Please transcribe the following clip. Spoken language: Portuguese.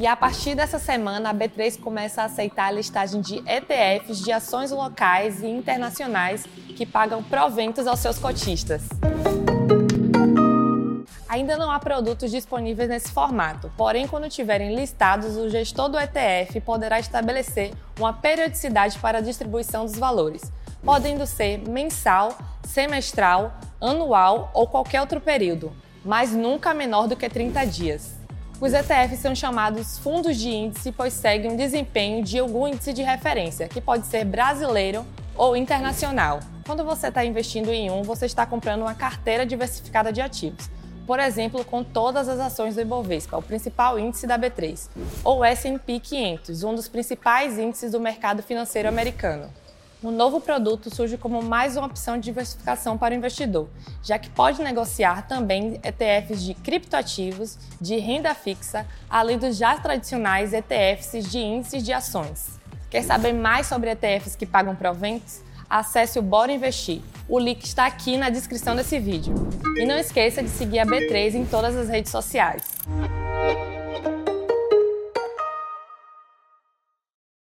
E a partir dessa semana, a B3 começa a aceitar a listagem de ETFs de ações locais e internacionais que pagam proventos aos seus cotistas. Ainda não há produtos disponíveis nesse formato, porém, quando tiverem listados, o gestor do ETF poderá estabelecer uma periodicidade para a distribuição dos valores, podendo ser mensal, semestral, anual ou qualquer outro período, mas nunca menor do que 30 dias. Os ETFs são chamados fundos de índice, pois seguem o desempenho de algum índice de referência, que pode ser brasileiro ou internacional. Quando você está investindo em um, você está comprando uma carteira diversificada de ativos por exemplo, com todas as ações do Ibovespa, o principal índice da B3, ou S&P 500, um dos principais índices do mercado financeiro americano. O novo produto surge como mais uma opção de diversificação para o investidor, já que pode negociar também ETFs de criptoativos, de renda fixa, além dos já tradicionais ETFs de índices de ações. Quer saber mais sobre ETFs que pagam proventos? acesse o Bora Investir. O link está aqui na descrição desse vídeo. E não esqueça de seguir a B3 em todas as redes sociais.